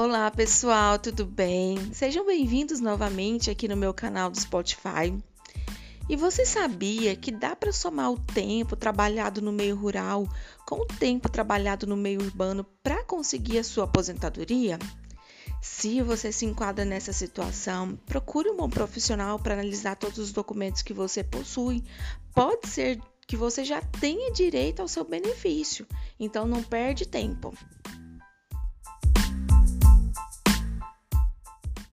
Olá pessoal, tudo bem? Sejam bem-vindos novamente aqui no meu canal do Spotify. E você sabia que dá para somar o tempo trabalhado no meio rural com o tempo trabalhado no meio urbano para conseguir a sua aposentadoria? Se você se enquadra nessa situação, procure um bom profissional para analisar todos os documentos que você possui. Pode ser que você já tenha direito ao seu benefício, então não perde tempo.